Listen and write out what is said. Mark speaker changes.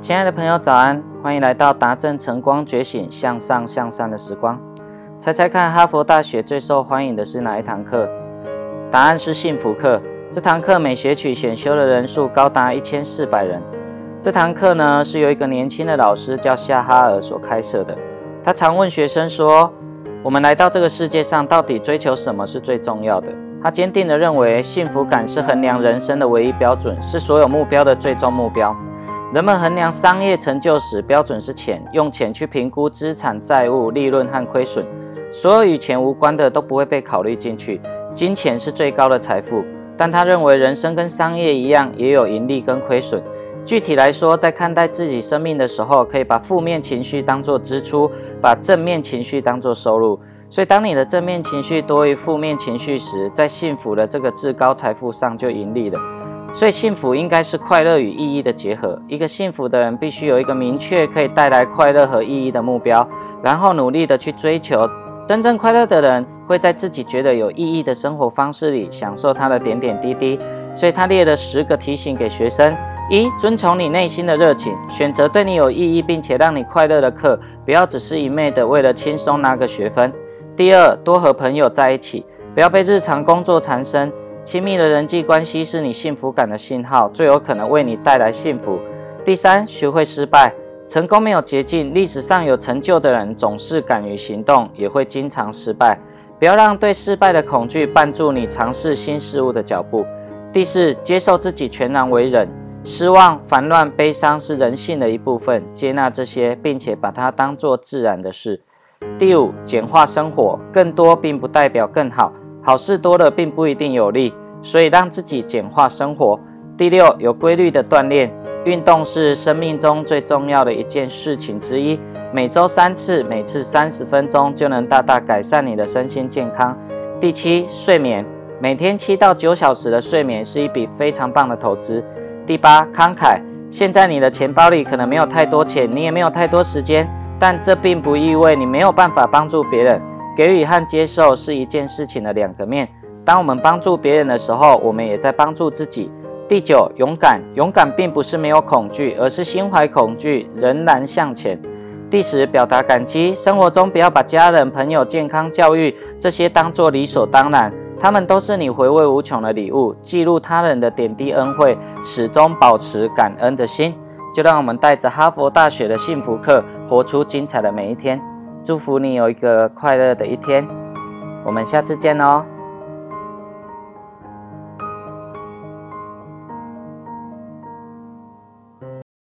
Speaker 1: 亲爱的朋友，早安！欢迎来到达正晨光觉醒向上向善的时光。猜猜看，哈佛大学最受欢迎的是哪一堂课？答案是幸福课。这堂课每学期选修的人数高达一千四百人。这堂课呢，是由一个年轻的老师叫夏哈尔所开设的。他常问学生说：“我们来到这个世界上，到底追求什么是最重要的？”他坚定地认为，幸福感是衡量人生的唯一标准，是所有目标的最终目标。人们衡量商业成就时，标准是钱，用钱去评估资产、债务、利润和亏损。所有与钱无关的都不会被考虑进去。金钱是最高的财富，但他认为人生跟商业一样，也有盈利跟亏损。具体来说，在看待自己生命的时候，可以把负面情绪当作支出，把正面情绪当作收入。所以，当你的正面情绪多于负面情绪时，在幸福的这个至高财富上就盈利了。所以，幸福应该是快乐与意义的结合。一个幸福的人必须有一个明确可以带来快乐和意义的目标，然后努力的去追求。真正快乐的人会在自己觉得有意义的生活方式里享受他的点点滴滴。所以他列了十个提醒给学生：一、遵从你内心的热情，选择对你有意义并且让你快乐的课，不要只是一昧的为了轻松拿个学分。第二，多和朋友在一起，不要被日常工作缠身。亲密的人际关系是你幸福感的信号，最有可能为你带来幸福。第三，学会失败，成功没有捷径。历史上有成就的人总是敢于行动，也会经常失败。不要让对失败的恐惧绊住你尝试新事物的脚步。第四，接受自己全然为人，失望、烦乱、悲伤是人性的一部分，接纳这些，并且把它当做自然的事。第五，简化生活，更多并不代表更好，好事多了并不一定有利，所以让自己简化生活。第六，有规律的锻炼，运动是生命中最重要的一件事情之一，每周三次，每次三十分钟，就能大大改善你的身心健康。第七，睡眠，每天七到九小时的睡眠是一笔非常棒的投资。第八，慷慨，现在你的钱包里可能没有太多钱，你也没有太多时间。但这并不意味你没有办法帮助别人。给予和接受是一件事情的两个面。当我们帮助别人的时候，我们也在帮助自己。第九，勇敢。勇敢并不是没有恐惧，而是心怀恐惧仍然向前。第十，表达感激。生活中不要把家人、朋友、健康、教育这些当作理所当然，他们都是你回味无穷的礼物。记录他人的点滴恩惠，始终保持感恩的心。就让我们带着哈佛大学的幸福课，活出精彩的每一天。祝福你有一个快乐的一天。我们下次见哦。